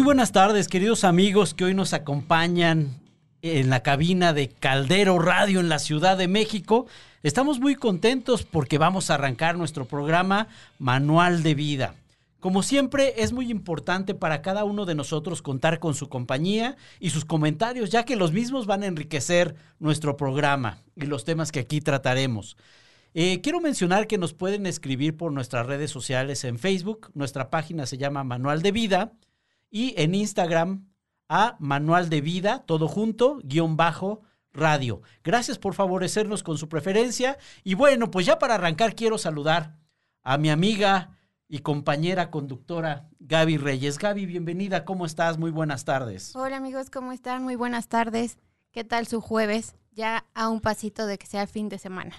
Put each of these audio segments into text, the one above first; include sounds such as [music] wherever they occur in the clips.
Muy buenas tardes, queridos amigos que hoy nos acompañan en la cabina de Caldero Radio en la Ciudad de México. Estamos muy contentos porque vamos a arrancar nuestro programa Manual de Vida. Como siempre, es muy importante para cada uno de nosotros contar con su compañía y sus comentarios, ya que los mismos van a enriquecer nuestro programa y los temas que aquí trataremos. Eh, quiero mencionar que nos pueden escribir por nuestras redes sociales en Facebook. Nuestra página se llama Manual de Vida y en Instagram a Manual de Vida, todo junto, guion bajo, radio. Gracias por favorecernos con su preferencia. Y bueno, pues ya para arrancar quiero saludar a mi amiga y compañera conductora Gaby Reyes. Gaby, bienvenida, ¿cómo estás? Muy buenas tardes. Hola amigos, ¿cómo están? Muy buenas tardes. ¿Qué tal su jueves? Ya a un pasito de que sea fin de semana.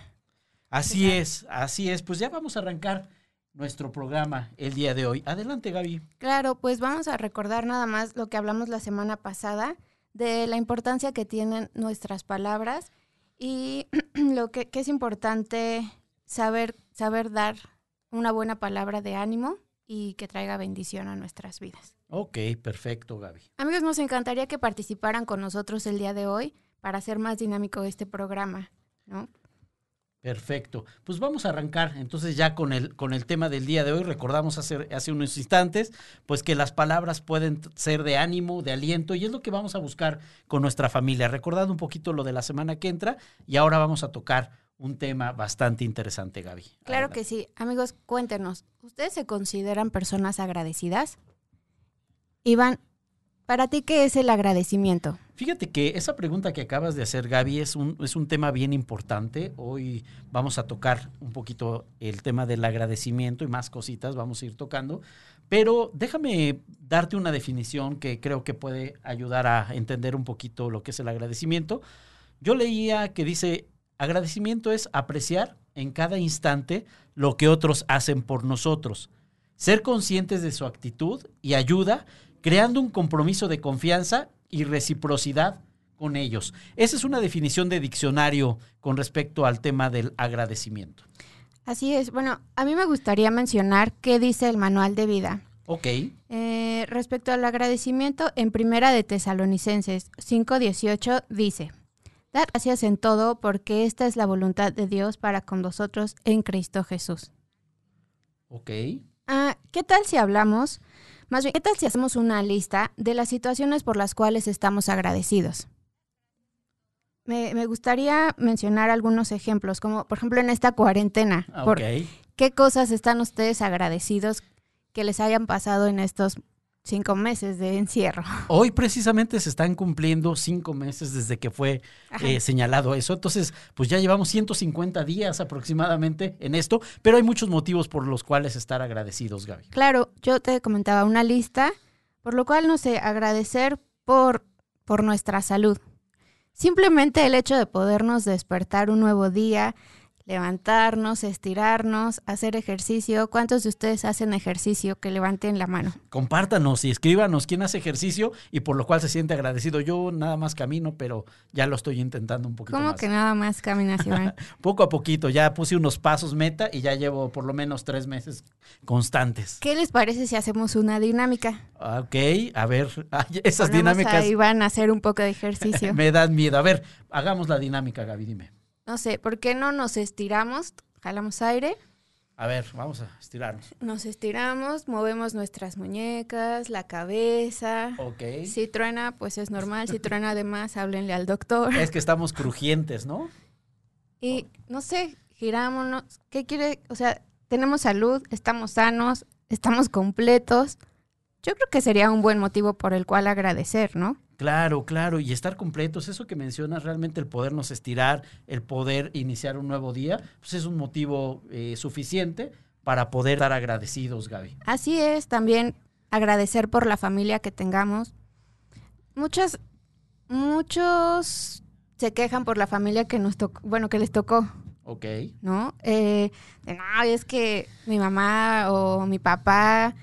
Así es, así es. Pues ya vamos a arrancar nuestro programa el día de hoy. Adelante, Gaby. Claro, pues vamos a recordar nada más lo que hablamos la semana pasada de la importancia que tienen nuestras palabras y [clears throat] lo que, es importante saber, saber dar una buena palabra de ánimo y que traiga bendición a nuestras vidas. Ok, perfecto, Gaby. Amigos, nos encantaría que participaran con nosotros el día de hoy para hacer más dinámico este programa, ¿no? Perfecto. Pues vamos a arrancar entonces ya con el, con el tema del día de hoy. Recordamos hace, hace unos instantes, pues que las palabras pueden ser de ánimo, de aliento, y es lo que vamos a buscar con nuestra familia. Recordando un poquito lo de la semana que entra, y ahora vamos a tocar un tema bastante interesante, Gaby. Claro que sí. Amigos, cuéntenos, ¿ustedes se consideran personas agradecidas? Iván, ¿para ti qué es el agradecimiento? Fíjate que esa pregunta que acabas de hacer, Gaby, es un, es un tema bien importante. Hoy vamos a tocar un poquito el tema del agradecimiento y más cositas vamos a ir tocando. Pero déjame darte una definición que creo que puede ayudar a entender un poquito lo que es el agradecimiento. Yo leía que dice, agradecimiento es apreciar en cada instante lo que otros hacen por nosotros, ser conscientes de su actitud y ayuda, creando un compromiso de confianza y reciprocidad con ellos. Esa es una definición de diccionario con respecto al tema del agradecimiento. Así es. Bueno, a mí me gustaría mencionar qué dice el manual de vida. Ok. Eh, respecto al agradecimiento, en Primera de Tesalonicenses 5.18 dice, Dar gracias en todo porque esta es la voluntad de Dios para con vosotros en Cristo Jesús. Ok. Ah, ¿Qué tal si hablamos más bien, ¿qué tal si hacemos una lista de las situaciones por las cuales estamos agradecidos? Me, gustaría mencionar algunos ejemplos, como por ejemplo en esta cuarentena. Ah, ¿Qué cosas están ustedes agradecidos que les hayan pasado en estos cinco meses de encierro. [laughs] Hoy precisamente se están cumpliendo cinco meses desde que fue eh, señalado eso. Entonces, pues ya llevamos 150 días aproximadamente en esto, pero hay muchos motivos por los cuales estar agradecidos, Gaby. Claro, yo te comentaba una lista, por lo cual no sé, agradecer por, por nuestra salud. Simplemente el hecho de podernos despertar un nuevo día, levantarnos, estirarnos, hacer ejercicio. ¿Cuántos de ustedes hacen ejercicio? Que levanten la mano. Compártanos y escríbanos quién hace ejercicio y por lo cual se siente agradecido. Yo nada más camino, pero ya lo estoy intentando un poquito ¿Cómo que nada más caminas, Iván? [laughs] Poco a poquito, ya puse unos pasos meta y ya llevo por lo menos tres meses constantes. ¿Qué les parece si hacemos una dinámica? Ok, a ver, [laughs] esas dinámicas. Ahí van a hacer un poco de ejercicio. [laughs] Me dan miedo. A ver, hagamos la dinámica, Gaby, dime. No sé, ¿por qué no nos estiramos? Jalamos aire. A ver, vamos a estirarnos. Nos estiramos, movemos nuestras muñecas, la cabeza. Ok. Si truena, pues es normal. Si truena además, háblenle al doctor. Es que estamos crujientes, ¿no? Y no sé, girámonos. ¿Qué quiere? O sea, tenemos salud, estamos sanos, estamos completos. Yo creo que sería un buen motivo por el cual agradecer, ¿no? Claro, claro, y estar completos, eso que mencionas, realmente el podernos estirar, el poder iniciar un nuevo día, pues es un motivo eh, suficiente para poder estar agradecidos, Gaby. Así es, también agradecer por la familia que tengamos. Muchas, muchos se quejan por la familia que nos tocó, bueno, que les tocó. Ok. ¿No? Eh, no, es que mi mamá o mi papá,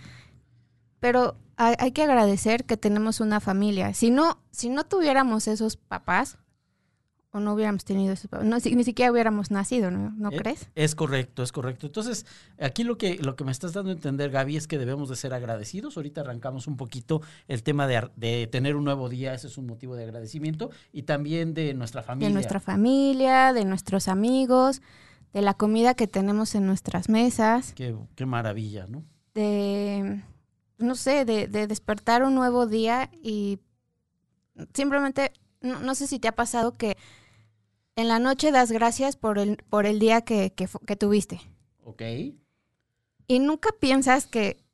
pero hay, que agradecer que tenemos una familia. Si no, si no tuviéramos esos papás, o no hubiéramos tenido eso, no, ni siquiera hubiéramos nacido, ¿no, ¿No Eh, crees? Es correcto, es correcto. Entonces, aquí lo que, lo que me estás dando a entender, Gaby, es que debemos de ser agradecidos. Ahorita arrancamos un poquito el tema de, de tener un nuevo día, ese es un motivo de agradecimiento, y también de nuestra familia. De nuestra familia, de nuestros amigos, de la comida que tenemos en nuestras mesas, Qué, qué maravilla, ¿no? de, no sé, de, de despertar un nuevo día y simplemente, no, no sé si te ha pasado que en la noche das gracias por el, por el día que, que que tuviste. Ok. Y nunca piensas que,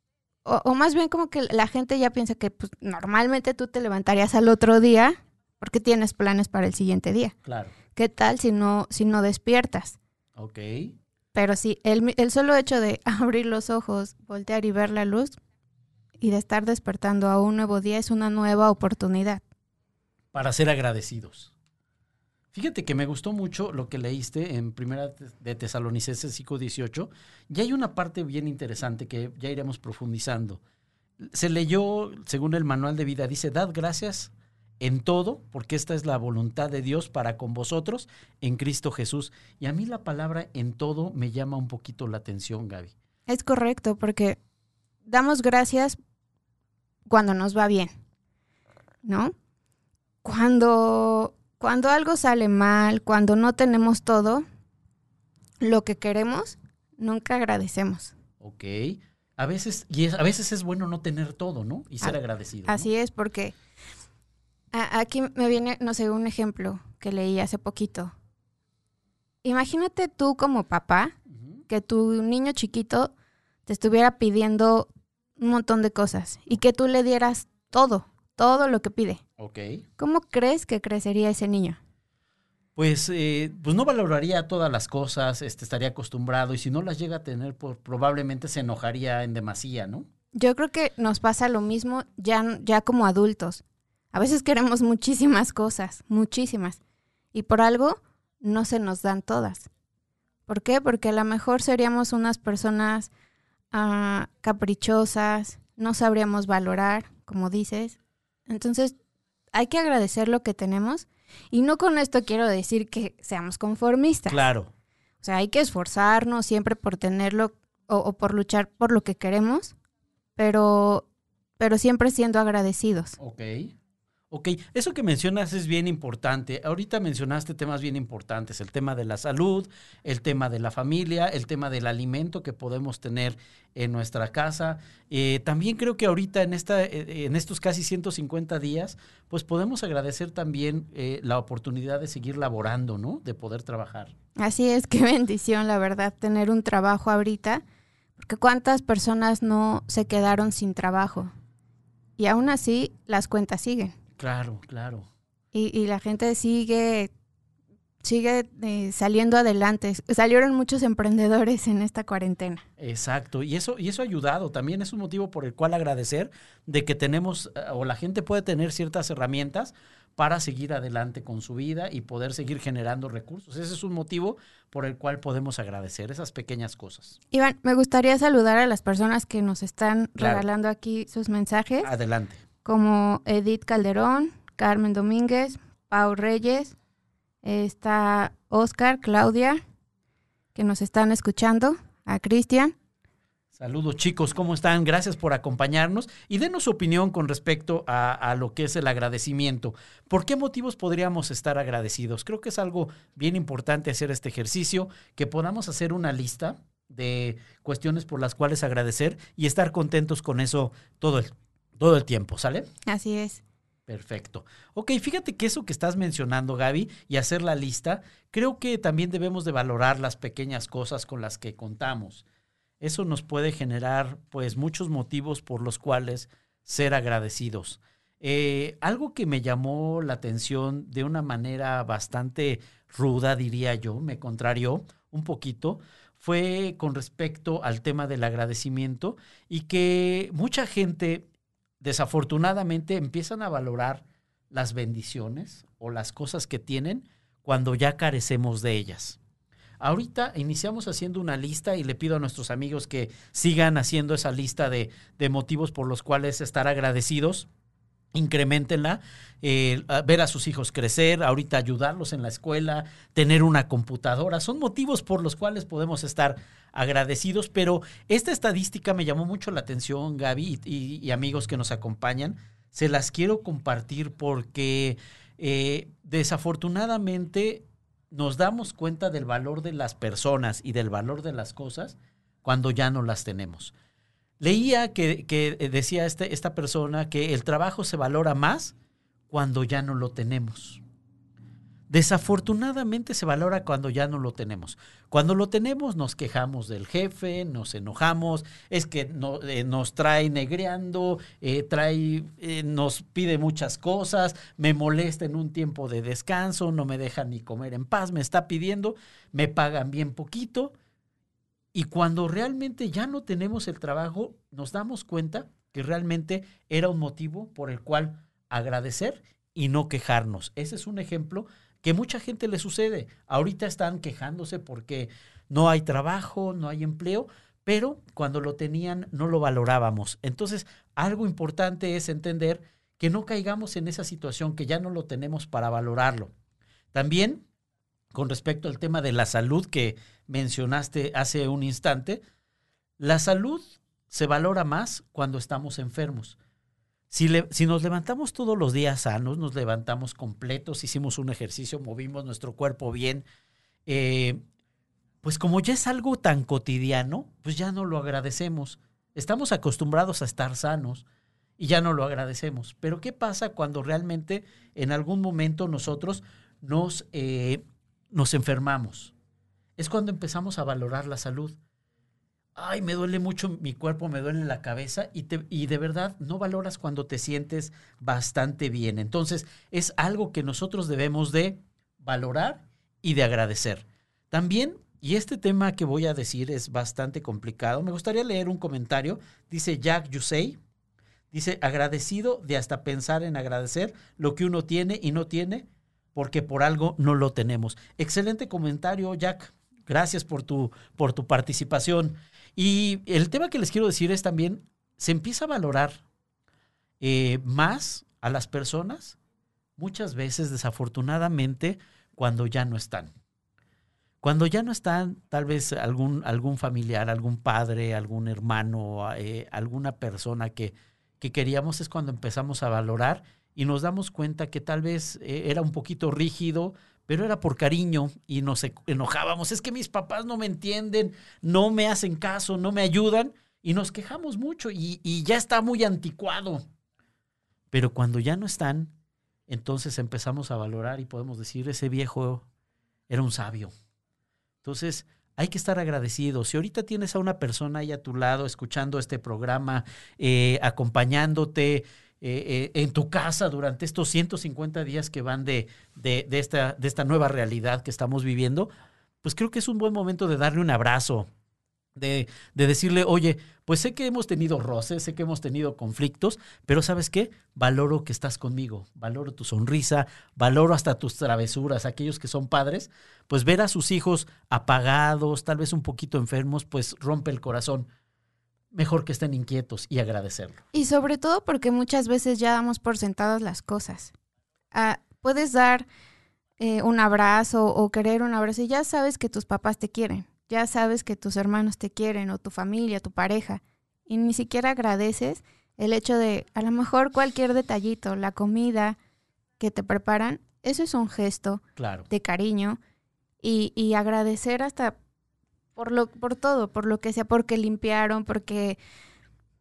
o, o más bien como que la gente ya piensa que pues, normalmente tú te levantarías al otro día porque tienes planes para el siguiente día. Claro. ¿Qué tal si no, si no despiertas? Ok. Pero sí, el, el solo hecho de [laughs] abrir los ojos, voltear y ver la luz y de estar despertando a un nuevo día es una nueva oportunidad. Para ser agradecidos. Fíjate que me gustó mucho lo que leíste en Primera de Tesalonicenses 5:18. Y hay una parte bien interesante que ya iremos profundizando. Se leyó, según el manual de vida, dice, dad gracias en todo, porque esta es la voluntad de Dios para con vosotros en Cristo Jesús. Y a mí la palabra en todo me llama un poquito la atención, Gaby. Es correcto, porque damos gracias cuando nos va bien, ¿no? Cuando, cuando algo sale mal, cuando no tenemos todo lo que queremos, nunca agradecemos. Ok. A veces, y es- a veces es bueno no tener todo, ¿no? Y ser A- agradecido. ¿no? Así es, porque a- aquí me viene, no sé, un ejemplo que leí hace poquito. Imagínate tú como papá que tu niño chiquito te estuviera pidiendo un montón de cosas y que tú le dieras todo, todo lo que pide. Ok. ¿Cómo crees que crecería ese niño? Pues, eh, pues no valoraría todas las cosas, este, estaría acostumbrado y si no las llega a tener, pues, probablemente se enojaría en demasía, ¿no? Yo creo que nos pasa lo mismo ya, ya como adultos. A veces queremos muchísimas cosas, muchísimas. Y por algo no se nos dan todas. ¿Por qué? Porque a lo mejor seríamos unas personas ah, caprichosas, no sabríamos valorar, como dices. Entonces, hay que agradecer lo que tenemos. Y no con esto quiero decir que seamos conformistas. Claro. O sea, hay que esforzarnos siempre por tenerlo o, o por luchar por lo que queremos, pero, pero siempre siendo agradecidos. Ok. Ok, eso que mencionas es bien importante. Ahorita mencionaste temas bien importantes, el tema de la salud, el tema de la familia, el tema del alimento que podemos tener en nuestra casa. Eh, también creo que ahorita en, esta, eh, en estos casi 150 días, pues podemos agradecer también eh, la oportunidad de seguir laborando, ¿no? De poder trabajar. Así es, [laughs] qué bendición, la verdad, tener un trabajo ahorita, porque cuántas personas no se quedaron sin trabajo. Y aún así, las cuentas siguen. Claro, claro. Y, y la gente sigue, sigue eh, saliendo adelante. Salieron muchos emprendedores en esta cuarentena. Exacto, y eso, y eso ha ayudado. También es un motivo por el cual agradecer de que tenemos, eh, o la gente puede tener ciertas herramientas para seguir adelante con su vida y poder seguir generando recursos. Ese es un motivo por el cual podemos agradecer esas pequeñas cosas. Iván, me gustaría saludar a las personas que nos están Claro. regalando aquí sus mensajes, Adelante. Como Edith Calderón, Carmen Domínguez, Pau Reyes, está Oscar, Claudia, que nos están escuchando, a Cristian. Saludos chicos, ¿cómo están? Gracias por acompañarnos y denos su opinión con respecto a, a lo que es el agradecimiento. ¿Por qué motivos podríamos estar agradecidos? Creo que es algo bien importante hacer este ejercicio, que podamos hacer una lista de cuestiones por las cuales agradecer y estar contentos con eso todo el, todo el tiempo, ¿sale? Así es. Perfecto. Ok, fíjate que eso que estás mencionando, Gaby, y hacer la lista, creo que también debemos de valorar las pequeñas cosas con las que contamos. Eso nos puede generar, pues, muchos motivos por los cuales ser agradecidos. Eh, algo que me llamó la atención de una manera bastante ruda, diría yo, me contrarió un poquito, fue con respecto al tema del agradecimiento y que mucha gente desafortunadamente empiezan a valorar las bendiciones o las cosas que tienen cuando ya carecemos de ellas. Ahorita iniciamos haciendo una lista y le pido a nuestros amigos que sigan haciendo esa lista de, de motivos por los cuales estar agradecidos. Incrementenla, eh, ver a sus hijos crecer, ahorita ayudarlos en la escuela, tener una computadora, son motivos por los cuales podemos estar agradecidos, pero esta estadística me llamó mucho la atención, Gaby, y, amigos que nos acompañan, se las quiero compartir porque eh, desafortunadamente nos damos cuenta del valor de las personas y del valor de las cosas cuando ya no las tenemos. Leía que, que decía este, esta persona que el trabajo se valora más cuando ya no lo tenemos. Desafortunadamente se valora cuando ya no lo tenemos. Cuando lo tenemos nos quejamos del jefe, nos enojamos, es que eh, nos trae negreando, eh, trae, eh, nos pide muchas cosas, me molesta en un tiempo de descanso, no me deja ni comer en paz, me está pidiendo, me pagan bien poquito y cuando realmente ya no tenemos el trabajo, nos damos cuenta que realmente era un motivo por el cual agradecer y no quejarnos. Ese es un ejemplo que mucha gente le sucede. Ahorita están quejándose porque no hay trabajo, no hay empleo, pero cuando lo tenían no lo valorábamos. Entonces, algo importante es entender que no caigamos en esa situación, que ya no lo tenemos para valorarlo. También con respecto al tema de la salud que mencionaste hace un instante, la salud se valora más cuando estamos enfermos. Si, si, nos levantamos todos los días sanos, nos levantamos completos, hicimos un ejercicio, movimos nuestro cuerpo bien, eh, pues como ya es algo tan cotidiano, pues ya no lo agradecemos. Estamos acostumbrados a estar sanos y ya no lo agradecemos. Pero ¿qué pasa cuando realmente en algún momento nosotros nos eh, nos enfermamos. Es cuando empezamos a valorar la salud. Ay, me duele mucho mi cuerpo, me duele la cabeza y, te, y de verdad no valoras cuando te sientes bastante bien. Entonces es algo que nosotros debemos de valorar y de agradecer. También, y este tema que voy a decir es bastante complicado, me gustaría leer un comentario. Dice Jack Yusei, dice, agradecido de hasta pensar en agradecer lo que uno tiene y no tiene porque por algo no lo tenemos. Excelente comentario, Jack. Gracias por tu, por tu participación. Y el tema que les quiero decir es también, se empieza a valorar eh, más a las personas, muchas veces desafortunadamente, cuando ya no están. Cuando ya no están, tal vez algún, algún familiar, algún padre, algún hermano, eh, alguna persona que, que queríamos, es cuando empezamos a valorar y nos damos cuenta que tal vez eh, era un poquito rígido, pero era por cariño y nos e, enojábamos. Es que mis papás no me entienden, no me hacen caso, no me ayudan y nos quejamos mucho y, ya está muy anticuado. Pero cuando ya no están, entonces empezamos a valorar y podemos decir, ese viejo era un sabio. Entonces, hay que estar agradecidos. Si ahorita tienes a una persona ahí a tu lado escuchando este programa, eh, acompañándote, eh, en tu casa durante estos 150 días que van de, de, esta, de esta nueva realidad que estamos viviendo, pues creo que es un buen momento de darle un abrazo, de, de, decirle, oye, pues sé que hemos tenido roces, sé que hemos tenido conflictos, pero ¿sabes qué? Valoro que estás conmigo, valoro tu sonrisa, valoro hasta tus travesuras, aquellos que son padres, pues ver a sus hijos apagados, tal vez un poquito enfermos, pues rompe el corazón mejor que estén inquietos y agradecerlo. Y sobre todo porque muchas veces ya damos por sentadas las cosas. Ah, puedes dar eh, un abrazo o querer un abrazo y ya sabes que tus papás te quieren, ya sabes que tus hermanos te quieren o tu familia, tu pareja, y ni siquiera agradeces el hecho de a lo mejor cualquier detallito, la comida que te preparan, eso es un gesto claro. de cariño y, y agradecer hasta por lo, por todo, por lo que sea, porque limpiaron, porque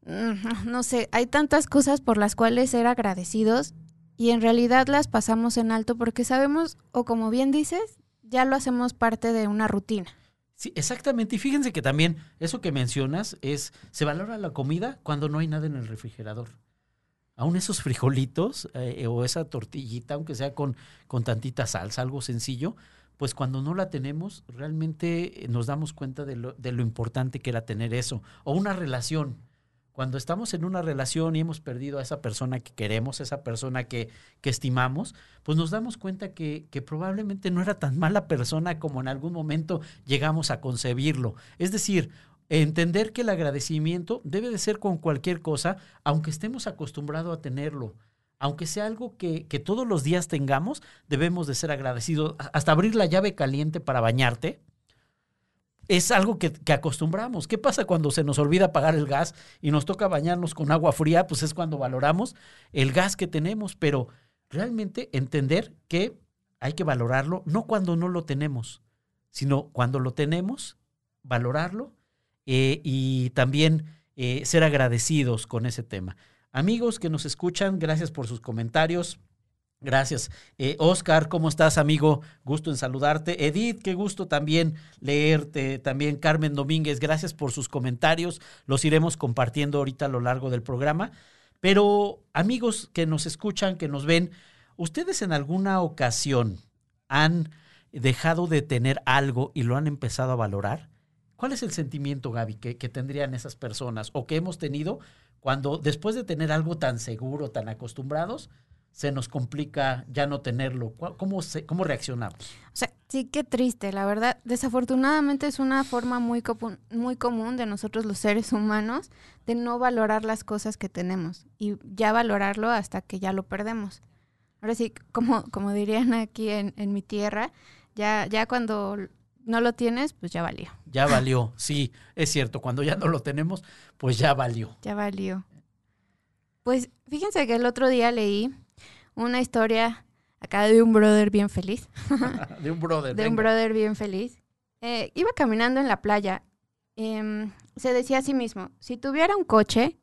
mm, no sé, hay tantas cosas por las cuales ser agradecidos y en realidad las pasamos en alto porque sabemos, o como bien dices, ya lo hacemos parte de una rutina. Sí, exactamente. Y fíjense que también eso que mencionas es, se valora la comida cuando no hay nada en el refrigerador. Aún esos frijolitos eh, o esa tortillita, aunque sea con, con tantita salsa, algo sencillo, pues cuando no la tenemos, realmente eh, nos damos cuenta de lo, importante que era tener eso. O una relación. Cuando estamos en una relación y hemos perdido a esa persona que queremos, esa persona que, que estimamos, pues nos damos cuenta que, que, probablemente no era tan mala persona como en algún momento llegamos a concebirlo. Es decir, entender que el agradecimiento debe de ser con cualquier cosa, aunque estemos acostumbrados a tenerlo aunque sea algo que, que, todos los días tengamos, debemos de ser agradecidos. Hasta abrir la llave caliente para bañarte, es algo que, acostumbramos. ¿Qué pasa cuando se nos olvida apagar el gas y nos toca bañarnos con agua fría? Pues es cuando valoramos el gas que tenemos, pero realmente entender que hay que valorarlo, no cuando no lo tenemos, sino cuando lo tenemos, valorarlo eh, y también eh, ser agradecidos con ese tema. Amigos que nos escuchan, gracias por sus comentarios. Gracias. Eh, Oscar, ¿cómo estás, amigo? Gusto en saludarte. Edith, qué gusto también leerte. También Carmen Domínguez, gracias por sus comentarios. Los iremos compartiendo ahorita a lo largo del programa. Pero amigos que nos escuchan, que nos ven, ¿ustedes en alguna ocasión han dejado de tener algo y lo han empezado a valorar? ¿Cuál es el sentimiento, Gaby, que, que tendrían esas personas o que hemos tenido cuando después de tener algo tan seguro, tan acostumbrados, se nos complica ya no tenerlo? ¿Cómo, cómo reaccionamos? O sea, sí, qué triste, la verdad. Desafortunadamente es una forma muy, muy común de nosotros los seres humanos de no valorar las cosas que tenemos y ya valorarlo hasta que ya lo perdemos. Ahora sí, como, como dirían aquí en, en mi tierra, ya, ya cuando no lo tienes, pues ya valió. Ya valió, sí, es cierto. Cuando ya no lo tenemos, pues ya valió. Ya valió. Pues fíjense que el otro día leí una historia acá de un brother bien feliz. [laughs] de un brother. de un brother bien feliz. Eh, iba caminando en la playa. Em, se decía a sí mismo, si tuviera un coche,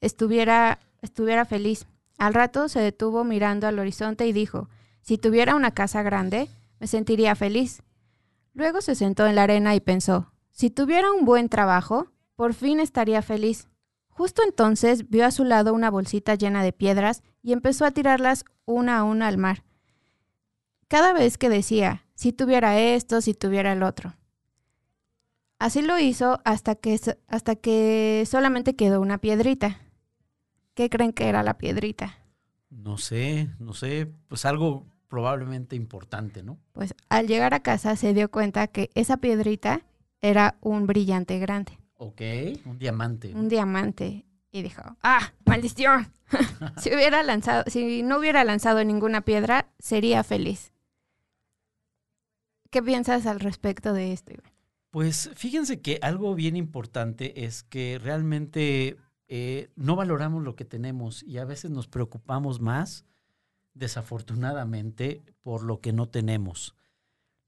estuviera, estuviera feliz. Al rato se detuvo mirando al horizonte y dijo, si tuviera una casa grande, me sentiría feliz. Luego se sentó en la arena y pensó, si tuviera un buen trabajo, por fin estaría feliz. Justo entonces vio a su lado una bolsita llena de piedras y empezó a tirarlas una a una al mar. Cada vez que decía, si tuviera esto, si tuviera el otro. Así lo hizo hasta que, hasta que solamente quedó una piedrita. ¿Qué creen que era la piedrita? No sé, no sé, pues algo probablemente importante, ¿no? Pues al llegar a casa se dio cuenta que esa piedrita era un brillante grande. Ok, un diamante. Un diamante. Y dijo, ¡ah, maldición! [laughs] si hubiera lanzado, si no hubiera lanzado ninguna piedra, sería feliz. ¿Qué piensas al respecto de esto, Iván? Pues fíjense que algo bien importante es que realmente eh, no valoramos lo que tenemos y a veces nos preocupamos más, desafortunadamente, por lo que no tenemos.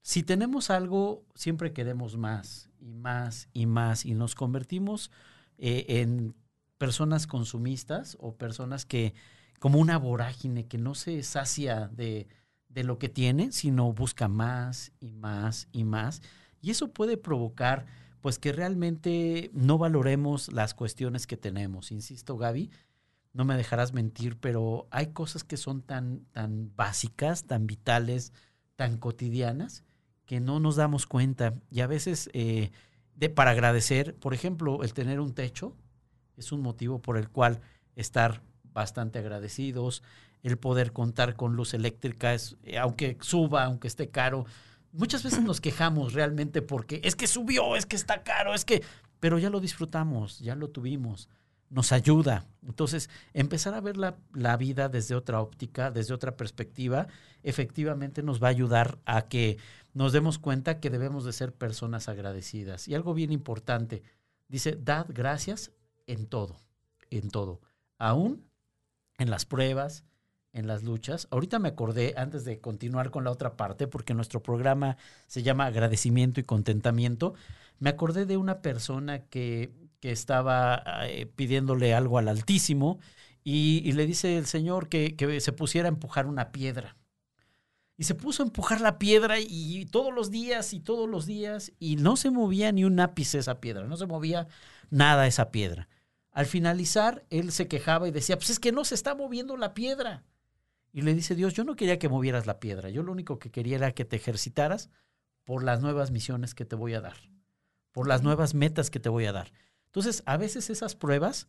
Si tenemos algo, siempre queremos más y más y más y nos convertimos eh, en personas consumistas o personas que, como una vorágine que no se sacia de, de lo que tiene, sino busca más y más y más. Y eso puede provocar, pues, que realmente no valoremos las cuestiones que tenemos. Insisto, Gaby, no me dejarás mentir, pero hay cosas que son tan, tan básicas, tan vitales, tan cotidianas, que no nos damos cuenta. Y a veces, eh, de, para agradecer, por ejemplo, el tener un techo, es un motivo por el cual estar bastante agradecidos, el poder contar con luz eléctrica, es, eh, aunque suba, aunque esté caro. Muchas veces nos quejamos realmente porque es que subió, es que está caro, es que, pero ya lo disfrutamos, ya lo tuvimos, nos ayuda. Entonces, empezar a ver la, la vida desde otra óptica, desde otra perspectiva, efectivamente nos va a ayudar a que nos demos cuenta que debemos de ser personas agradecidas. Y algo bien importante, dice, dad gracias en todo, en todo, aún en las pruebas, en las luchas. Ahorita me acordé, antes de continuar con la otra parte, porque nuestro programa se llama agradecimiento y contentamiento, me acordé de una persona que, que estaba eh, pidiéndole algo al Altísimo y, y, le dice el Señor que, que se pusiera a empujar una piedra. Y se puso a empujar la piedra y todos los días y todos los días y no se movía ni un ápice esa piedra, no se movía nada esa piedra. Al finalizar, él se quejaba y decía, pues es que no se está moviendo la piedra. Y le dice Dios, yo no quería que movieras la piedra, yo lo único que quería era que te ejercitaras por las nuevas misiones que te voy a dar, por las nuevas metas que te voy a dar. Entonces, a veces esas pruebas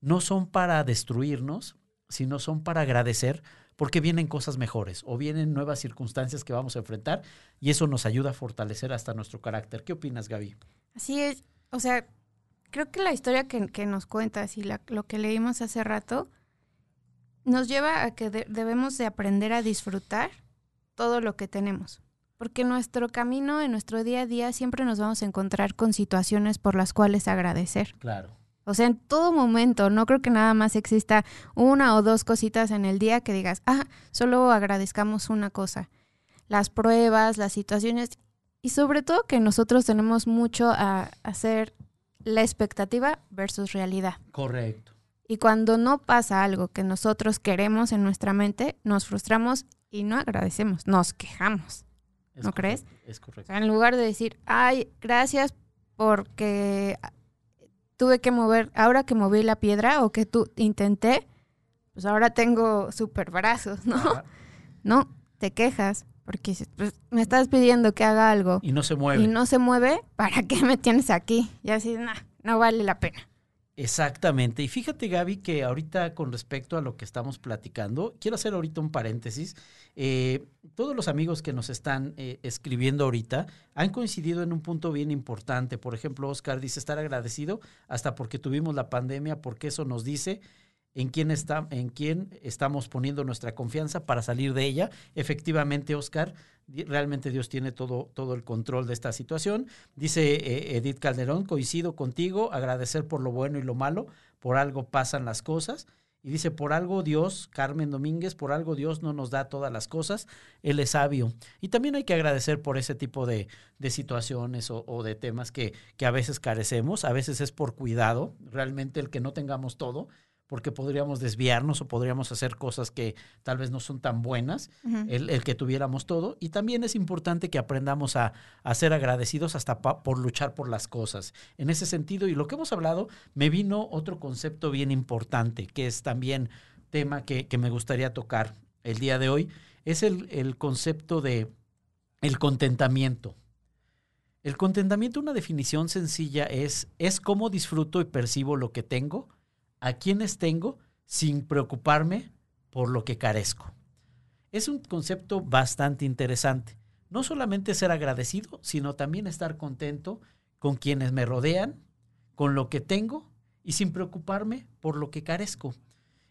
no son para destruirnos, sino son para agradecer porque vienen cosas mejores o vienen nuevas circunstancias que vamos a enfrentar y eso nos ayuda a fortalecer hasta nuestro carácter. ¿Qué opinas, Gaby? Así es. O sea, creo que la historia que, nos cuentas y la, lo que leímos hace rato nos lleva a que debemos de aprender a disfrutar todo lo que tenemos. Porque en nuestro camino, en nuestro día a día, siempre nos vamos a encontrar con situaciones por las cuales agradecer. Claro. O sea, en todo momento, no creo que nada más exista una o dos cositas en el día que digas, ah, solo agradezcamos una cosa. Las pruebas, las situaciones y sobre todo que nosotros tenemos mucho a hacer la expectativa versus realidad. Correcto. Y cuando no pasa algo que nosotros queremos en nuestra mente, nos frustramos y no agradecemos, nos quejamos. ¿No crees? Es correcto. en lugar de decir, ay, gracias porque tuve que mover, ahora que moví la piedra o que tú intenté, pues ahora tengo super brazos, ¿no? No, te quejas porque pues, me estás pidiendo que haga algo. Y no se mueve. Y no se mueve, ¿para qué me tienes aquí? Y así, nah, no vale la pena. Exactamente. Y fíjate, Gaby, que ahorita con respecto a lo que estamos platicando, quiero hacer ahorita un paréntesis. Eh, todos los amigos que nos están eh, escribiendo ahorita han coincidido en un punto bien importante. Por ejemplo, Oscar dice estar agradecido hasta porque tuvimos la pandemia, porque eso nos dice en quién, está, en quién estamos poniendo nuestra confianza para salir de ella. Efectivamente, Oscar, realmente Dios tiene todo, todo el control de esta situación. Dice eh, Edith Calderón, coincido contigo, agradecer por lo bueno y lo malo, por algo pasan las cosas. Y dice, por algo Dios, Carmen Domínguez, por algo Dios no nos da todas las cosas, Él es sabio. Y también hay que agradecer por ese tipo de, de situaciones o, o, de temas que, que a veces carecemos, a veces es por cuidado, realmente el que no tengamos todo, porque podríamos desviarnos o podríamos hacer cosas que tal vez no son tan buenas, el, que tuviéramos todo. Y también es importante que aprendamos a, ser agradecidos hasta por luchar por las cosas. En ese sentido, y lo que hemos hablado, me vino otro concepto bien importante, que es también tema que, me gustaría tocar el día de hoy, es el, el concepto de el contentamiento. El contentamiento, una definición sencilla, es, es cómo disfruto y percibo lo que tengo a quienes tengo sin preocuparme por lo que carezco. Es un concepto bastante interesante. No solamente ser agradecido, sino también estar contento con quienes me rodean, con lo que tengo y sin preocuparme por lo que carezco.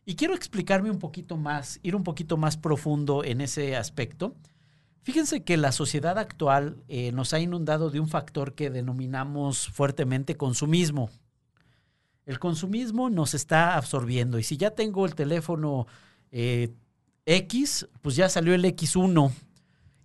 Y quiero explicarme un poquito más, ir un poquito más profundo en ese aspecto. Fíjense que la sociedad actual eh, nos ha inundado de un factor que denominamos fuertemente consumismo. El consumismo nos está absorbiendo y si ya tengo el teléfono eh, X, pues ya salió el X1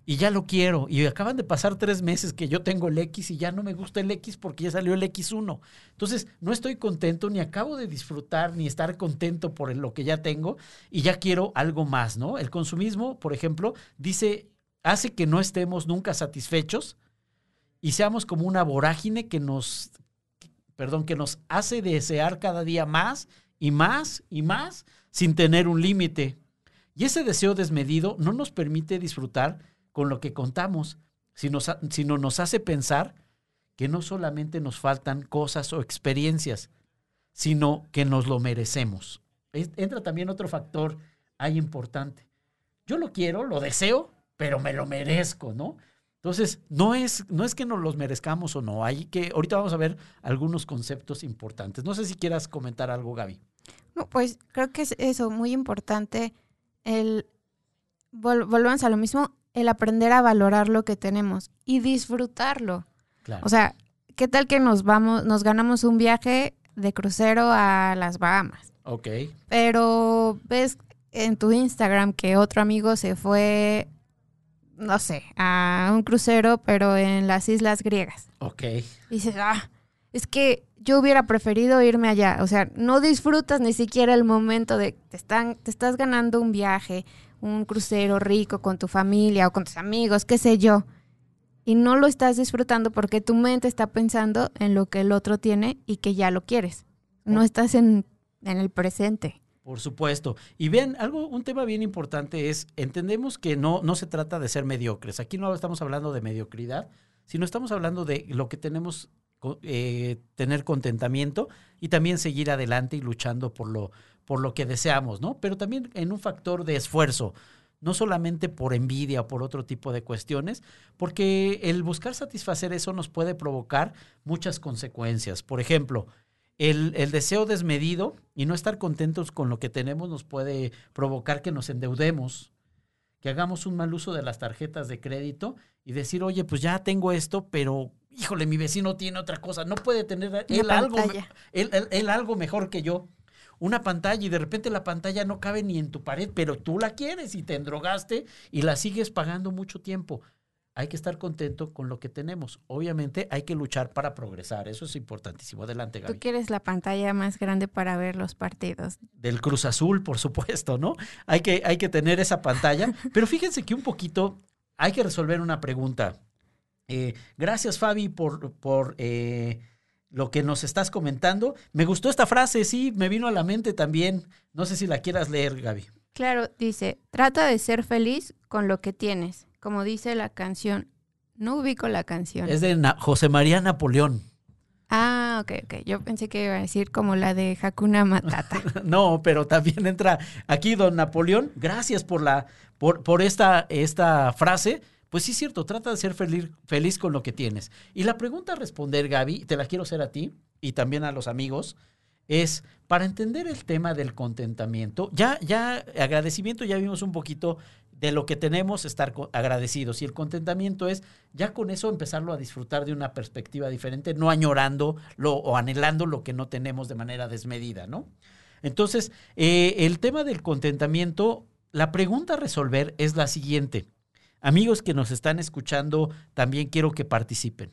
y ya lo quiero. Y acaban de pasar tres meses que yo tengo el X y ya no me gusta el X porque ya salió el X1. Entonces, no estoy contento, ni acabo de disfrutar, ni estar contento por lo que ya tengo y ya quiero algo más, ¿no? El consumismo, por ejemplo, dice, hace que no estemos nunca satisfechos y seamos como una vorágine que nos perdón, que nos hace desear cada día más y más y más sin tener un límite. Y ese deseo desmedido no nos permite disfrutar con lo que contamos, sino, sino nos hace pensar que no solamente nos faltan cosas o experiencias, sino que nos lo merecemos. Entra también otro factor ahí importante. Yo lo quiero, lo deseo, pero me lo merezco, ¿no? Entonces, no es, no es que nos los merezcamos o no. Hay que, ahorita vamos a ver algunos conceptos importantes. No sé si quieras comentar algo, Gaby. No, pues creo que es eso, muy importante. El volvemos a lo mismo, el aprender a valorar lo que tenemos y disfrutarlo. O sea, ¿qué tal que nos vamos, nos ganamos un viaje de crucero a las Bahamas? Ok. Pero ves en tu Instagram que otro amigo se fue no sé, a un crucero, pero en las islas griegas. Ok. Y dices, ah, es que yo hubiera preferido irme allá. O sea, no disfrutas ni siquiera el momento de te, están, te estás ganando un viaje, un crucero rico con tu familia o con tus amigos, qué sé yo. Y no lo estás disfrutando porque tu mente está pensando en lo que el otro tiene y que ya lo quieres. No estás en, en el presente. Por supuesto. Y vean, algo, un tema bien importante es, entendemos que no, no se trata de ser mediocres. Aquí no estamos hablando de mediocridad, sino estamos hablando de lo que tenemos, eh, tener contentamiento y también seguir adelante y luchando por lo, por lo que deseamos, ¿no? Pero también en un factor de esfuerzo, no solamente por envidia o por otro tipo de cuestiones, porque el buscar satisfacer eso nos puede provocar muchas consecuencias. Por ejemplo, el, el, deseo desmedido y no estar contentos con lo que tenemos nos puede provocar que nos endeudemos, que hagamos un mal uso de las tarjetas de crédito y decir, oye, pues ya tengo esto, pero híjole, mi vecino tiene otra cosa, no puede tener él algo, él, él algo mejor que yo una pantalla y de repente la pantalla no cabe ni en tu pared, pero tú la quieres y te endrogaste y la sigues pagando mucho tiempo. Hay que estar contento con lo que tenemos. Obviamente hay que luchar para progresar. Eso es importantísimo. Adelante, Gaby. Tú quieres la pantalla más grande para ver los partidos. Del Cruz Azul, por supuesto, ¿no? Hay que, hay que tener esa pantalla. [laughs] Pero fíjense que un poquito hay que resolver una pregunta. Eh, gracias, Fabi, por, por eh, lo que nos estás comentando. Me gustó esta frase, sí, me vino a la mente también. No sé si la quieras leer, Gaby. Claro, dice, trata de ser feliz con lo que tienes, como dice la canción. No ubico la canción. Es de José María Napoleón. Ah, ok, ok. Yo pensé que iba a decir como la de Hakuna Matata. [laughs] no, pero también entra aquí don Napoleón. Gracias por la, por, por esta, esta frase pues sí es cierto, trata de ser feliz, feliz con lo que tienes. Y la pregunta a responder, Gaby, te la quiero hacer a ti y también a los amigos, es para entender el tema del contentamiento. Ya, ya, agradecimiento, ya vimos un poquito de lo que tenemos, estar agradecidos. Y el contentamiento es ya con eso empezarlo a disfrutar de una perspectiva diferente, no añorando lo, o anhelando lo que no tenemos de manera desmedida, ¿no? Entonces, eh, el tema del contentamiento, la pregunta a resolver es la siguiente. Amigos que nos están escuchando, también quiero que participen.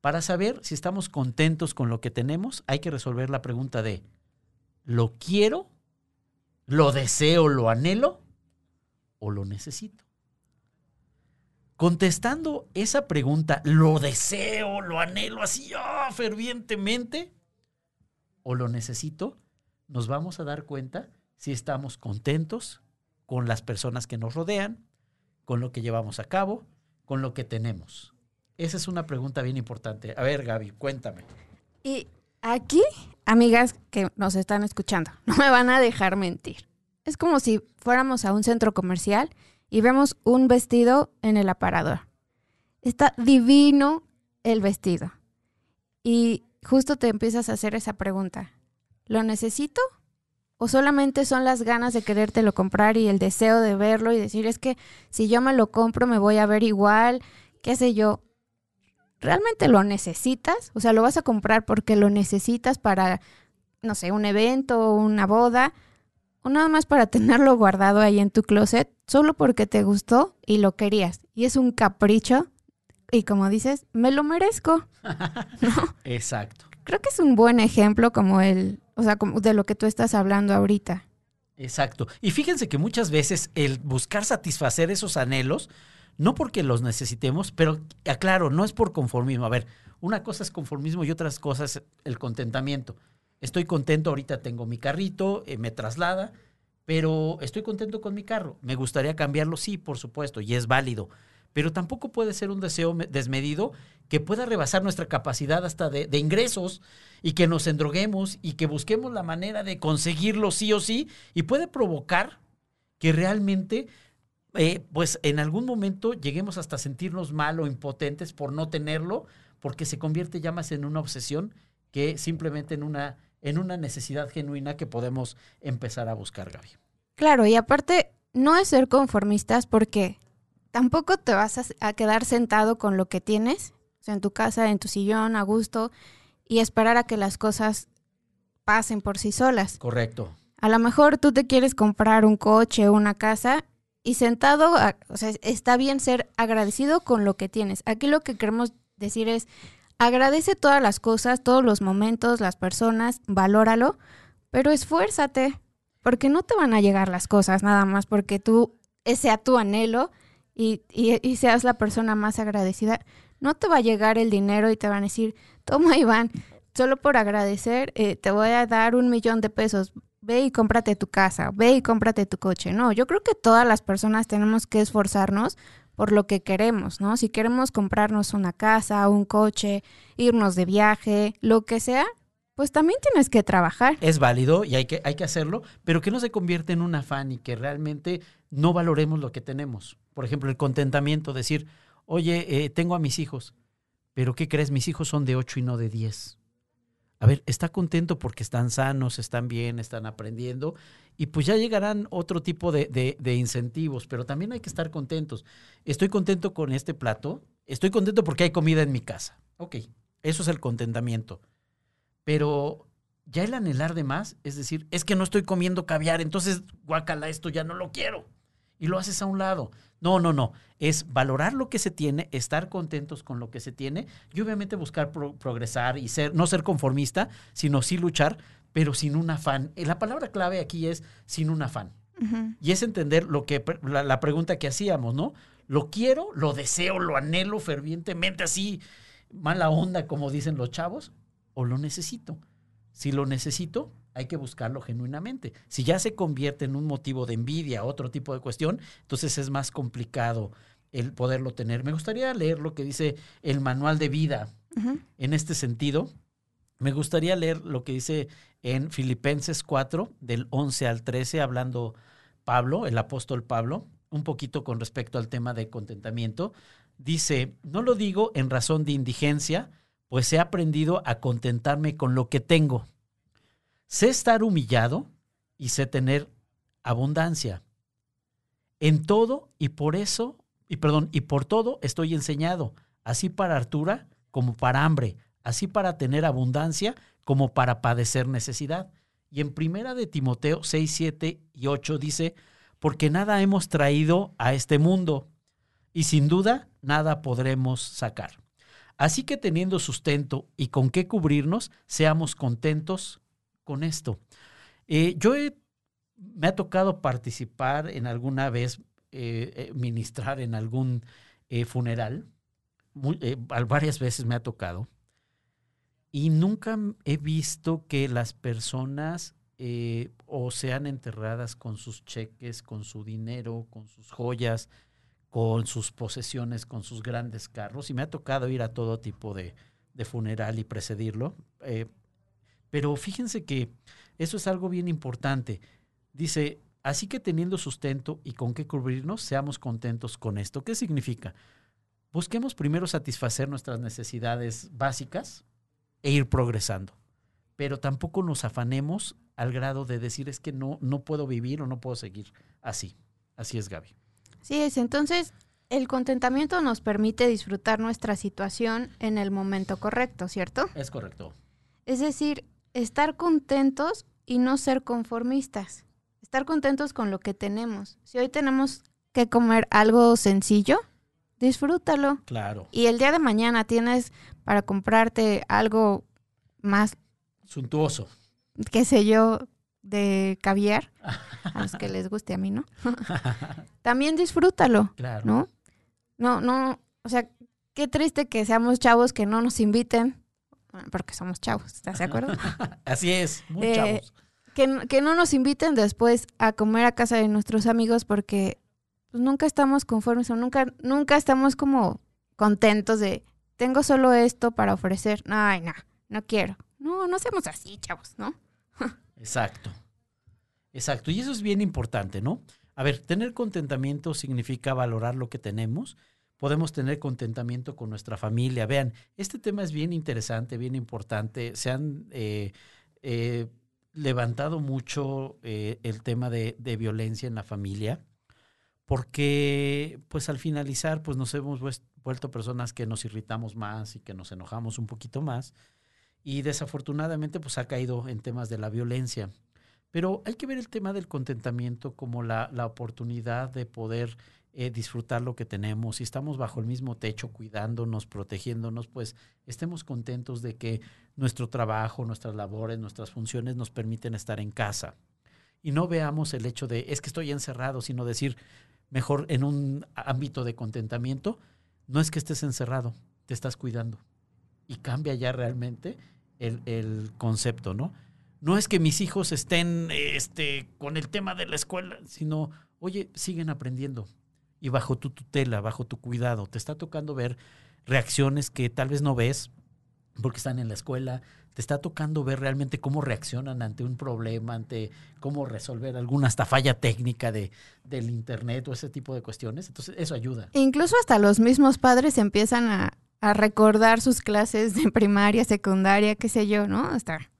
Para saber si estamos contentos con lo que tenemos, hay que resolver la pregunta de, ¿lo quiero? ¿Lo deseo? ¿Lo anhelo? ¿O lo necesito? Contestando esa pregunta, ¿lo deseo? ¿Lo anhelo así oh, fervientemente? ¿O lo necesito? Nos vamos a dar cuenta si estamos contentos con las personas que nos rodean, con lo que llevamos a cabo, con lo que tenemos? Esa es una pregunta bien importante. A ver, Gaby, cuéntame. Y aquí, amigas que nos están escuchando, [laughs] no me van a dejar mentir. Es como si fuéramos a un centro comercial y vemos un vestido en el aparador. Está divino el vestido. Y justo te empiezas a hacer esa pregunta. ¿Lo necesito ¿O solamente son las ganas de querértelo comprar y el deseo de verlo y decir, es que si yo me lo compro me voy a ver igual, qué sé yo? ¿Realmente lo necesitas? O sea, lo vas a comprar porque lo necesitas para, no sé, un evento o una boda, o nada más para tenerlo guardado ahí en tu closet, solo porque te gustó y lo querías. Y es un capricho y como dices, me lo merezco. [laughs] Exacto. Creo que es un buen ejemplo como el o sea, de lo que tú estás hablando ahorita. Exacto. Y fíjense que muchas veces el buscar satisfacer esos anhelos, no porque los necesitemos, pero aclaro, no es por conformismo. A ver, una cosa es conformismo y otras cosas el contentamiento. Estoy contento, ahorita tengo mi carrito, eh, me traslada, pero estoy contento con mi carro. Me gustaría cambiarlo, sí, por supuesto, y es válido pero tampoco puede ser un deseo desmedido que pueda rebasar nuestra capacidad hasta de, ingresos y que nos endroguemos y que busquemos la manera de conseguirlo sí o sí y puede provocar que realmente eh, pues en algún momento lleguemos hasta sentirnos mal o impotentes por no tenerlo porque se convierte ya más en una obsesión que simplemente en una, en una necesidad genuina que podemos empezar a buscar, Gaby. Claro, y aparte no es ser conformistas porque tampoco te vas a, quedar sentado con lo que tienes, o sea, en tu casa, en tu sillón, a gusto, y esperar a que las cosas pasen por sí solas. Correcto. A lo mejor tú te quieres comprar un coche o una casa y sentado, o sea, está bien ser agradecido con lo que tienes. Aquí lo que queremos decir es, agradece todas las cosas, todos los momentos, las personas, valóralo, pero esfuérzate, porque no te van a llegar las cosas nada más porque tú, ese sea tu anhelo y, seas la persona más agradecida, no te va a llegar el dinero y te van a decir, toma Iván, solo por agradecer, eh, te voy a dar un millón de pesos, ve y cómprate tu casa, ve y cómprate tu coche. No, yo creo que todas las personas tenemos que esforzarnos por lo que queremos, ¿no? Si queremos comprarnos una casa, un coche, irnos de viaje, lo que sea, pues también tienes que trabajar. Es válido y hay que, hay que hacerlo, pero que no se convierta en un afán y que realmente no valoremos lo que tenemos. Por ejemplo, el contentamiento, decir, oye, eh, tengo a mis hijos, pero ¿qué crees? Mis hijos son de 8 y no de 10. a ver, está contento porque están sanos, están bien, están aprendiendo y pues ya llegarán otro tipo de, de, incentivos, pero también hay que estar contentos. Estoy contento con este plato, estoy contento porque hay comida en mi casa. Ok, eso es el contentamiento. Pero ya el anhelar de más, es decir, es que no estoy comiendo caviar, entonces, guacala, esto ya no lo quiero. Y lo haces a un lado. No, no, no. Es valorar lo que se tiene, estar contentos con lo que se tiene y obviamente buscar progresar y ser, no ser conformista, sino sí luchar, pero sin un afán. La palabra clave aquí es sin un afán. Y es entender lo que la, la, pregunta que hacíamos, ¿no? Lo quiero, lo deseo, lo anhelo fervientemente, así mala onda, como dicen los chavos, o lo necesito. Si lo necesito, hay que buscarlo genuinamente. Si ya se convierte en un motivo de envidia, otro tipo de cuestión, entonces es más complicado el poderlo tener. Me gustaría leer lo que dice el manual de vida en este sentido. Me gustaría leer lo que dice en Filipenses 4, del 11 al 13, hablando Pablo, el apóstol Pablo, un poquito con respecto al tema de contentamiento. Dice, no lo digo en razón de indigencia, pues he aprendido a contentarme con lo que tengo. Sé estar humillado y sé tener abundancia. En todo y por eso, y perdón, y por todo estoy enseñado, así para Artura como para hambre, así para tener abundancia como para padecer necesidad. Y en primera de Timoteo 6, 7 y 8 dice, porque nada hemos traído a este mundo y sin duda nada podremos sacar. Así que teniendo sustento y con qué cubrirnos, seamos contentos con esto. Eh, yo me ha tocado participar en alguna vez, eh, eh, ministrar en algún funeral, varias veces me ha tocado, y nunca he visto que las personas o sean enterradas con sus cheques, con su dinero, con sus joyas, con sus posesiones, con sus grandes carros, y me ha tocado ir a todo tipo de, funeral y precedirlo. Eh, pero fíjense que eso es algo bien importante. Dice, así que teniendo sustento y con qué cubrirnos, seamos contentos con esto. ¿Qué significa? Busquemos primero satisfacer nuestras necesidades básicas e ir progresando. Pero tampoco nos afanemos al grado de decir es que no, no puedo vivir o no puedo seguir así. Así es, Gaby. Sí, es. Entonces, el contentamiento nos permite disfrutar nuestra situación en el momento correcto, ¿cierto? Es correcto. Es decir, estar contentos y no ser conformistas. Estar contentos con lo que tenemos. Si hoy tenemos que comer algo sencillo, disfrútalo. Claro. Y el día de mañana tienes para comprarte algo más suntuoso. Qué sé yo, de caviar, [laughs] a los que les guste, a mí no. [laughs] También disfrútalo, claro. ¿no? No, no, o sea, qué triste que seamos chavos que no nos inviten, porque somos chavos, ¿estás de acuerdo? [laughs] Así es, muy eh, chavos. Que, que, no nos inviten después a comer a casa de nuestros amigos porque pues, nunca estamos conformes o nunca, nunca estamos como contentos de, tengo solo esto para ofrecer. Ay, no, no quiero. No, no seamos así, chavos, ¿no? [laughs] Exacto. Exacto. Y eso es bien importante, ¿no? A ver, tener contentamiento significa valorar lo que tenemos. Podemos tener contentamiento con nuestra familia. Vean, este tema es bien interesante, bien importante. Se han eh, eh, levantado mucho eh, el tema de, de, violencia en la familia, porque pues al finalizar pues nos hemos vuelto personas que nos irritamos más y que nos enojamos un poquito más y desafortunadamente pues ha caído en temas de la violencia. Pero hay que ver el tema del contentamiento como la, la oportunidad de poder eh, disfrutar lo que tenemos. Si estamos bajo el mismo techo, cuidándonos, protegiéndonos, pues estemos contentos de que nuestro trabajo, nuestras labores, nuestras funciones nos permiten estar en casa. Y no veamos el hecho de, es que estoy encerrado, sino decir, mejor en un ámbito de contentamiento, no es que estés encerrado, te estás cuidando y cambia ya realmente el, concepto, ¿no? No es que mis hijos estén este, con el tema de la escuela, sino, oye, siguen aprendiendo y bajo tu tutela, bajo tu cuidado. Te está tocando ver reacciones que tal vez no ves porque están en la escuela. Te está tocando ver realmente cómo reaccionan ante un problema, ante cómo resolver alguna hasta falla técnica de, del Internet o ese tipo de cuestiones. Entonces, eso ayuda. incluso hasta los mismos padres empiezan a, a recordar sus clases de primaria, secundaria, qué sé yo, ¿no? Hasta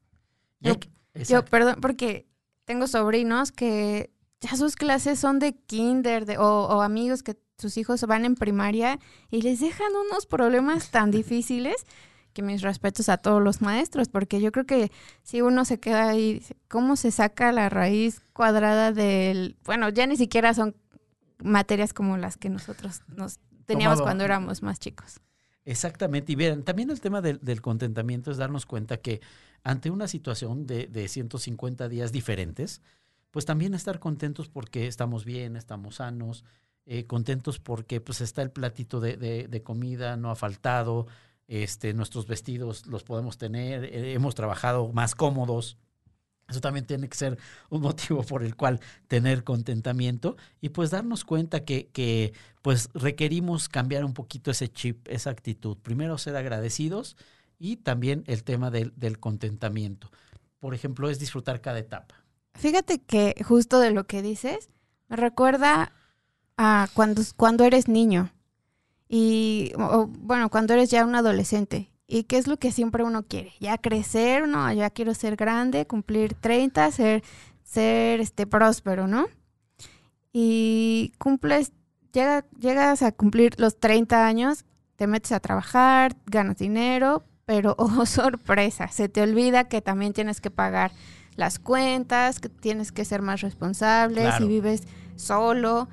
yo, yo, perdón, porque tengo sobrinos que ya sus clases son de kinder de, o, amigos que sus hijos van en primaria y les dejan unos problemas tan [laughs] difíciles que mis respetos a todos los maestros, porque yo creo que si uno se queda ahí, ¿cómo se saca la raíz cuadrada del, bueno, ya ni siquiera son materias como las que nosotros nos teníamos cuando éramos más chicos. Exactamente, y bien, también el tema del, del, contentamiento es darnos cuenta que ante una situación de, de 150 días diferentes, pues también estar contentos porque estamos bien, estamos sanos, eh, contentos porque pues está el platito de, de, comida, no ha faltado, este, nuestros vestidos los podemos tener, eh, hemos trabajado más cómodos. Eso también tiene que ser un motivo por el cual tener contentamiento y pues darnos cuenta que, pues requerimos cambiar un poquito ese chip, esa actitud. Primero ser agradecidos y también el tema del, del contentamiento. Por ejemplo, es disfrutar cada etapa. Fíjate que justo de lo que dices, me recuerda a cuando, cuando eres niño y, bueno, cuando eres ya un adolescente. ¿Y qué es lo que siempre uno quiere? Ya crecer, ¿no? Ya quiero ser grande, cumplir 30, ser, ser este, próspero, ¿no? Y cumples, llega, llegas a cumplir los 30 años, te metes a trabajar, ganas dinero, pero, oh [laughs] sorpresa, se te olvida que también tienes que pagar las cuentas, que tienes que ser más responsable, si vives solo.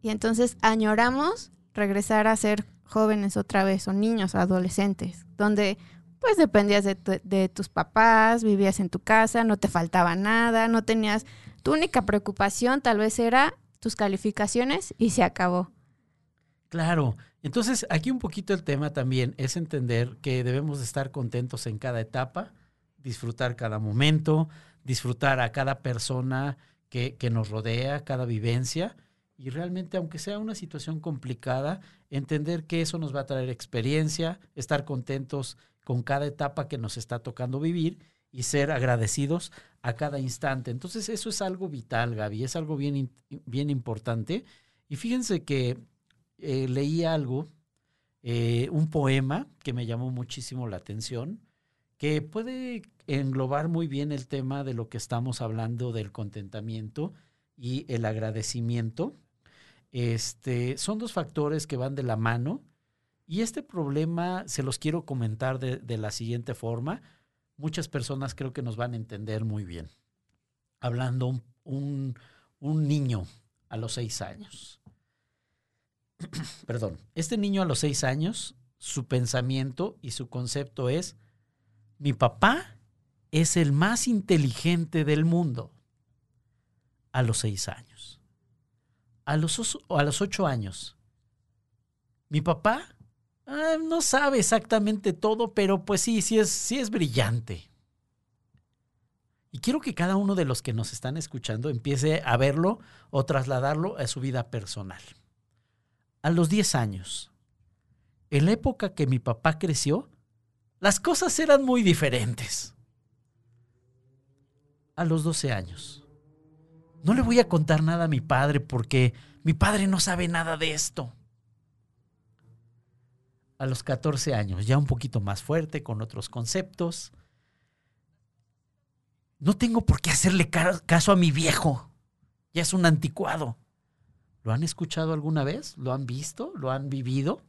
Y entonces añoramos regresar a ser jóvenes otra vez, o niños, o adolescentes, donde pues dependías de, de, tus papás, vivías en tu casa, no te faltaba nada, no tenías, tu única preocupación tal vez era tus calificaciones y se acabó. Claro, entonces, aquí un poquito el tema también es entender que debemos de estar contentos en cada etapa, disfrutar cada momento, disfrutar a cada persona que, que nos rodea, cada vivencia, y realmente, aunque sea una situación complicada, entender que eso nos va a traer experiencia, estar contentos con cada etapa que nos está tocando vivir y ser agradecidos a cada instante. Entonces, eso es algo vital, Gaby, es algo bien, bien importante. Y fíjense que eh, leí algo, eh, un poema que me llamó muchísimo la atención, que puede englobar muy bien el tema de lo que estamos hablando del contentamiento y el agradecimiento. Este, son dos factores que van de la mano y este problema se los quiero comentar de, la siguiente forma. Muchas personas creo que nos van a entender muy bien. Hablando un niño a los seis años. [clears throat] perdón, este niño a los seis años, su pensamiento y su concepto es, mi papá es el más inteligente del mundo a los seis años. A los, a los ocho años, mi papá ah, no sabe exactamente todo, pero pues sí, sí es, sí es brillante. Y quiero que cada uno de los que nos están escuchando empiece a verlo o trasladarlo a su vida personal a los 10 años. En la época que mi papá creció, las cosas eran muy diferentes. A los 12 años. No le voy a contar nada a mi padre porque mi padre no sabe nada de esto. A los 14 años, ya un poquito más fuerte, con otros conceptos. No tengo por qué hacerle caso a mi viejo. Ya es un anticuado. ¿Lo han escuchado alguna vez? ¿Lo han visto? ¿Lo han vivido?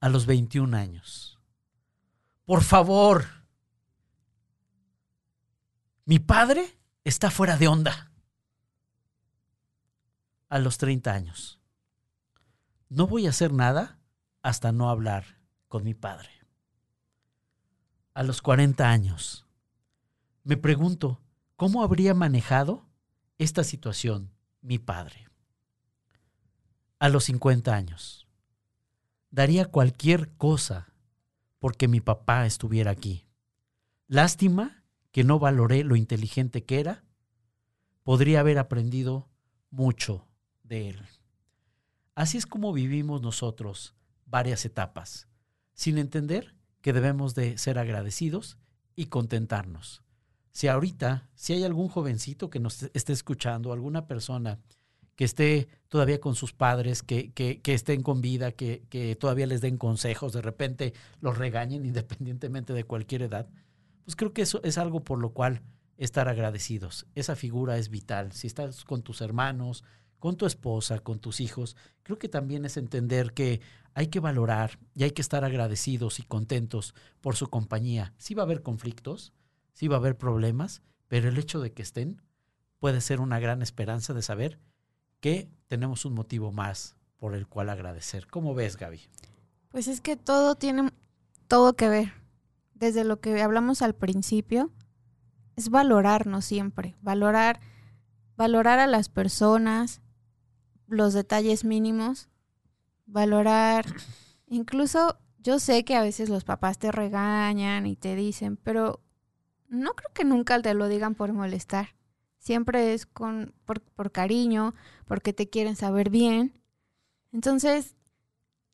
A los 21 años. Por favor, mi padre está fuera de onda. A los 30 años. No voy a hacer nada hasta no hablar con mi padre. A los 40 años. Me pregunto, ¿cómo habría manejado esta situación mi padre. A los 50 años. Daría cualquier cosa porque mi papá estuviera aquí. Lástima que no valoré lo inteligente que era. Podría haber aprendido mucho de él. Así es como vivimos nosotros varias etapas, sin entender que debemos de ser agradecidos y contentarnos si ahorita, si hay algún jovencito que nos esté escuchando, alguna persona que esté todavía con sus padres, que, que, estén con vida, que, que, todavía les den consejos, de repente los regañen independientemente de cualquier edad, pues creo que eso es algo por lo cual estar agradecidos. Esa figura es vital. Si estás con tus hermanos, con tu esposa, con tus hijos, creo que también es entender que hay que valorar y hay que estar agradecidos y contentos por su compañía. Sí va a haber conflictos, sí va a haber problemas, pero el hecho de que estén puede ser una gran esperanza de saber que tenemos un motivo más por el cual agradecer. ¿Cómo ves, Gaby? Pues es que todo tiene todo que ver. Desde lo que hablamos al principio, es valorarnos siempre, valorar, valorar a las personas, los detalles mínimos, valorar, incluso yo sé que a veces los papás te regañan y te dicen, pero no creo que nunca te lo digan por molestar. Siempre es con, por, por cariño, porque te quieren saber bien. Entonces,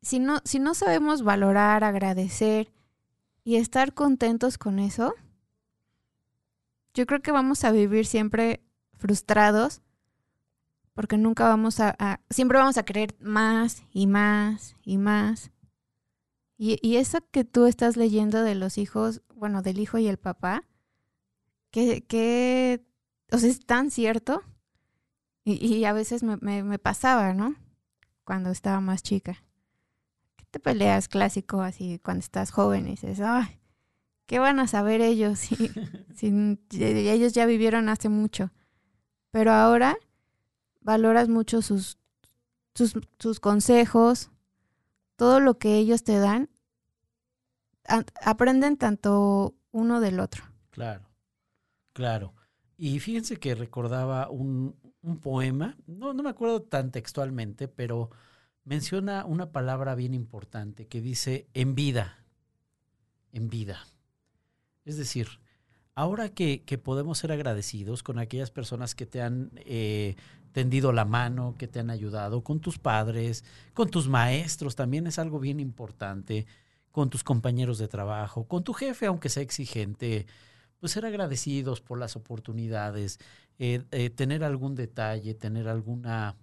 si no, si no sabemos valorar, agradecer y estar contentos con eso, yo creo que vamos a vivir siempre frustrados porque nunca vamos a, siempre vamos a querer más y más y más. Y, y, eso que tú estás leyendo de los hijos, bueno, del hijo y el papá, que, que o sea, es tan cierto. Y, a veces me, me, pasaba, ¿no? Cuando estaba más chica. ¿Qué te peleas clásico así cuando estás joven y dices, ay, ¿qué van a saber ellos si, [laughs] si ellos ya vivieron hace mucho? Pero ahora valoras mucho sus, sus, sus consejos, todo lo que ellos te dan, a, aprenden tanto uno del otro. Claro, claro. Y fíjense que recordaba un, un poema, no, no me acuerdo tan textualmente, pero menciona una palabra bien importante que dice en vida, en vida. Es decir, ahora que, que podemos ser agradecidos con aquellas personas que te han eh, tendido la mano, que te han ayudado, con tus padres, con tus maestros, también es algo bien importante, con tus compañeros de trabajo, con tu jefe, aunque sea exigente, pues ser agradecidos por las oportunidades, eh, eh, tener algún detalle, tener alguna,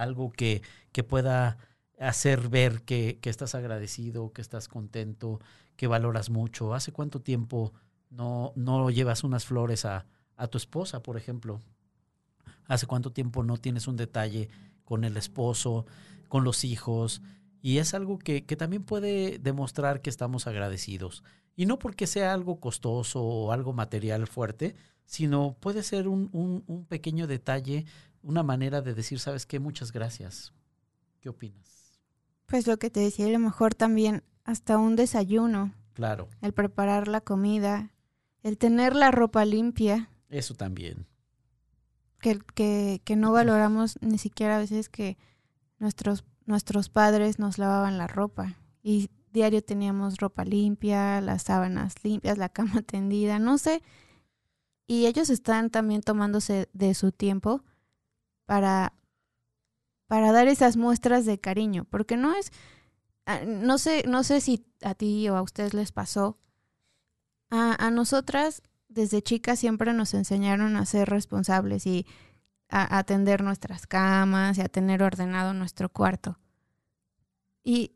algo que, que pueda hacer ver que, que, estás agradecido, que estás contento, que valoras mucho. ¿Hace cuánto tiempo no, no llevas unas flores a, a tu esposa, por ejemplo? ¿Hace cuánto tiempo no tienes un detalle con el esposo, con los hijos? Y es algo que, que también puede demostrar que estamos agradecidos. Y no porque sea algo costoso o algo material fuerte, sino puede ser un, un, un pequeño detalle, una manera de decir, ¿sabes qué? Muchas gracias. ¿Qué opinas? Pues lo que te decía, a lo mejor también hasta un desayuno. Claro. El preparar la comida, el tener la ropa limpia. Eso también. Que, que, que no valoramos ni siquiera a veces que nuestros, nuestros padres nos lavaban la ropa. Y diario teníamos ropa limpia, las sábanas limpias, la cama [laughs] tendida, no sé. Y ellos están también tomándose de su tiempo para, para dar esas muestras de cariño, porque no es, ah, no sé, no sé si a ti o a ustedes les pasó. A, a nosotras, desde chicas, siempre nos enseñaron a ser responsables y a, a atender nuestras camas y a tener ordenado nuestro cuarto. Y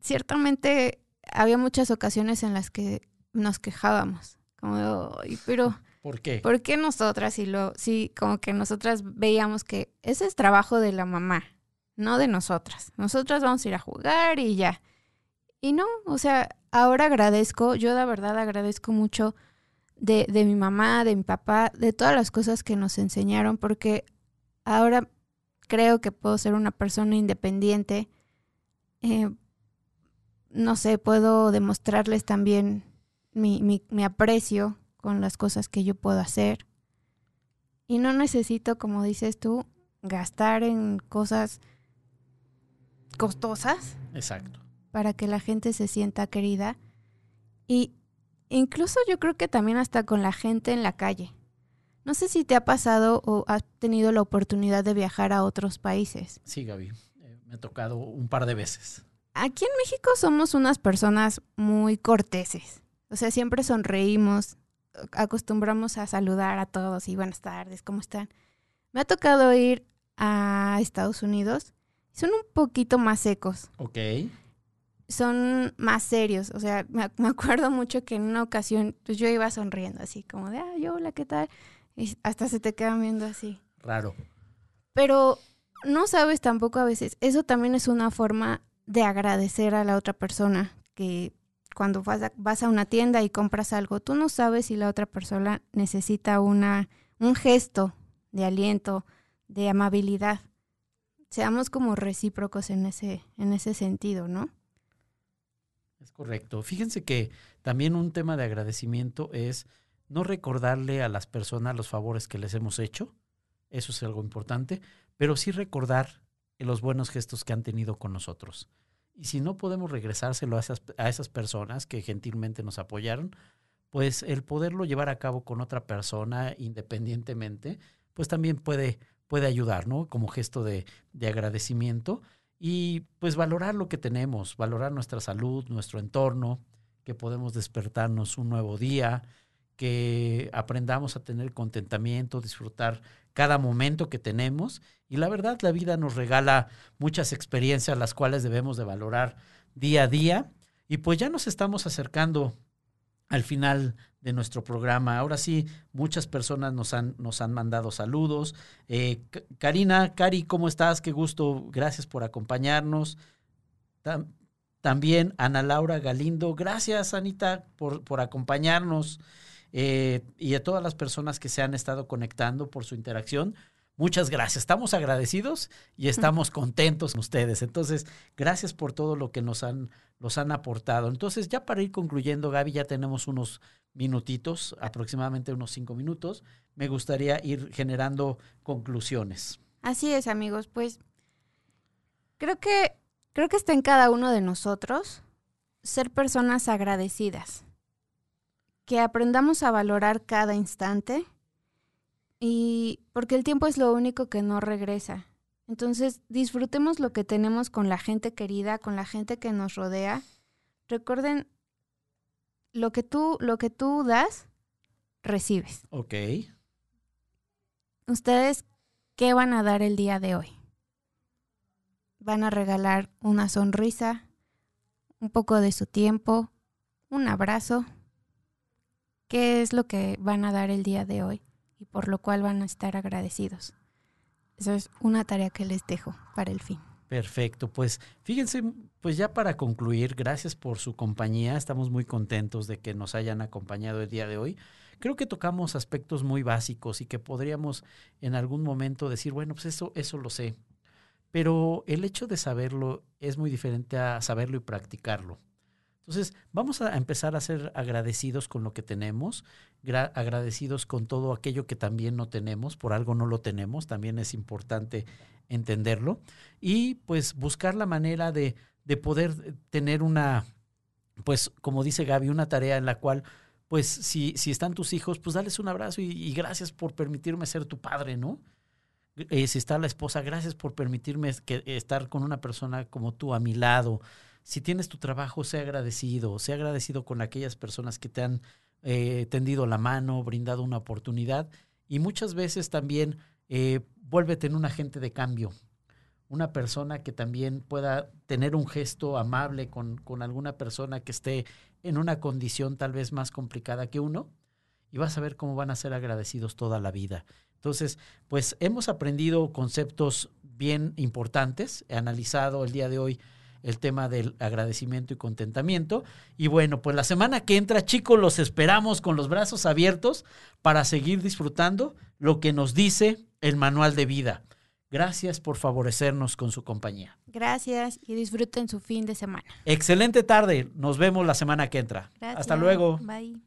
ciertamente había muchas ocasiones en las que nos quejábamos, como, pero ¿por qué? ¿Por qué nosotras y lo sí, como que nosotras veíamos que ese es trabajo de la mamá, no de nosotras. Nosotras vamos a ir a jugar y ya. Y no, o sea, ahora agradezco, yo la verdad agradezco mucho de, de mi mamá, de mi papá, de todas las cosas que nos enseñaron, porque ahora creo que puedo ser una persona independiente. Eh, no sé, puedo demostrarles también mi, mi, aprecio con las cosas que yo puedo hacer. Y no necesito, como dices tú, gastar en cosas costosas. Exacto. Para que la gente se sienta querida. Y incluso yo creo que también hasta con la gente en la calle. No sé si te ha pasado o has tenido la oportunidad de viajar a otros países. Sí, Gaby. Eh, me ha tocado un par de veces aquí en México somos unas personas muy corteses. O sea, siempre sonreímos, acostumbramos a saludar a todos y buenas tardes, ¿cómo están? Me ha tocado ir a Estados Unidos. Son un poquito más secos. Ok. Son más serios. O sea, me, me acuerdo mucho que en una ocasión, pues yo iba sonriendo así, como de, ah, yo, hola, ¿qué tal? Y hasta se te quedan viendo así. Raro. Pero no sabes tampoco a veces, eso también es una forma de agradecer a la otra persona que cuando vas a, vas a una tienda y compras algo, tú no sabes si la otra persona necesita una, un gesto de aliento, de amabilidad. Seamos como recíprocos en ese, en ese sentido, ¿no? Es correcto. Fíjense que también un tema de agradecimiento es no recordarle a las personas los favores que les hemos hecho, eso es algo importante, pero sí recordar los buenos gestos que han tenido con nosotros. Y si no podemos regresárselo a esas, a esas personas que gentilmente nos apoyaron, pues el poderlo llevar a cabo con otra persona independientemente, pues también puede, puede ayudar, ¿no? Como gesto de, de agradecimiento y pues valorar lo que tenemos, valorar nuestra salud, nuestro entorno, que podemos despertarnos un nuevo día, que aprendamos a tener contentamiento, disfrutar cada momento que tenemos. Y la verdad, la vida nos regala muchas experiencias, las cuales debemos de valorar día a día. Y pues ya nos estamos acercando al final de nuestro programa. Ahora sí, muchas personas nos han, nos han mandado saludos. Eh, Karina, Cari, ¿cómo estás? Qué gusto. Gracias por acompañarnos. también Ana Laura Galindo. Gracias, Anita, por, por acompañarnos. Eh, y a todas las personas que se han estado conectando por su interacción. Muchas gracias. Estamos agradecidos y estamos contentos con ustedes. Entonces, gracias por todo lo que nos han, nos han aportado. Entonces, ya para ir concluyendo, Gaby, ya tenemos unos minutitos, aproximadamente unos cinco minutos. Me gustaría ir generando conclusiones. Así es, amigos. Pues creo que, creo que está en cada uno de nosotros ser personas agradecidas que aprendamos a valorar cada instante y porque el tiempo es lo único que no regresa. Entonces, disfrutemos lo que tenemos con la gente querida, con la gente que nos rodea. Recuerden lo que tú lo que tú das recibes. Ok. Ustedes qué van a dar el día de hoy? Van a regalar una sonrisa, un poco de su tiempo, un abrazo, qué es lo que van a dar el día de hoy y por lo cual van a estar agradecidos. Esa es una tarea que les dejo para el fin. Perfecto, pues fíjense, pues ya para concluir, gracias por su compañía, estamos muy contentos de que nos hayan acompañado el día de hoy. Creo que tocamos aspectos muy básicos y que podríamos en algún momento decir, bueno, pues eso, eso lo sé. Pero el hecho de saberlo es muy diferente a saberlo y practicarlo. Entonces, vamos a empezar a ser agradecidos con lo que tenemos, agradecidos con todo aquello que también no tenemos, por algo no lo tenemos, también es importante entenderlo, y pues buscar la manera de, de poder tener una, pues como dice Gaby, una tarea en la cual pues si, si están tus hijos, pues dales un abrazo y, gracias por permitirme ser tu padre, ¿no? Eh, si está la esposa, gracias por permitirme que, estar con una persona como tú a mi lado si tienes tu trabajo, sea agradecido, sea agradecido con aquellas personas que te han eh, tendido la mano, brindado una oportunidad y muchas veces también eh, vuélvete en un agente de cambio, una persona que también pueda tener un gesto amable con, con alguna persona que esté en una condición tal vez más complicada que uno y vas a ver cómo van a ser agradecidos toda la vida. Entonces, pues hemos aprendido conceptos bien importantes, he analizado el día de hoy el tema del agradecimiento y contentamiento. Y bueno, pues la semana que entra, chicos, los esperamos con los brazos abiertos para seguir disfrutando lo que nos dice el manual de vida. Gracias por favorecernos con su compañía. Gracias y disfruten su fin de semana. Excelente tarde. Nos vemos la semana que entra. Hasta luego. Bye.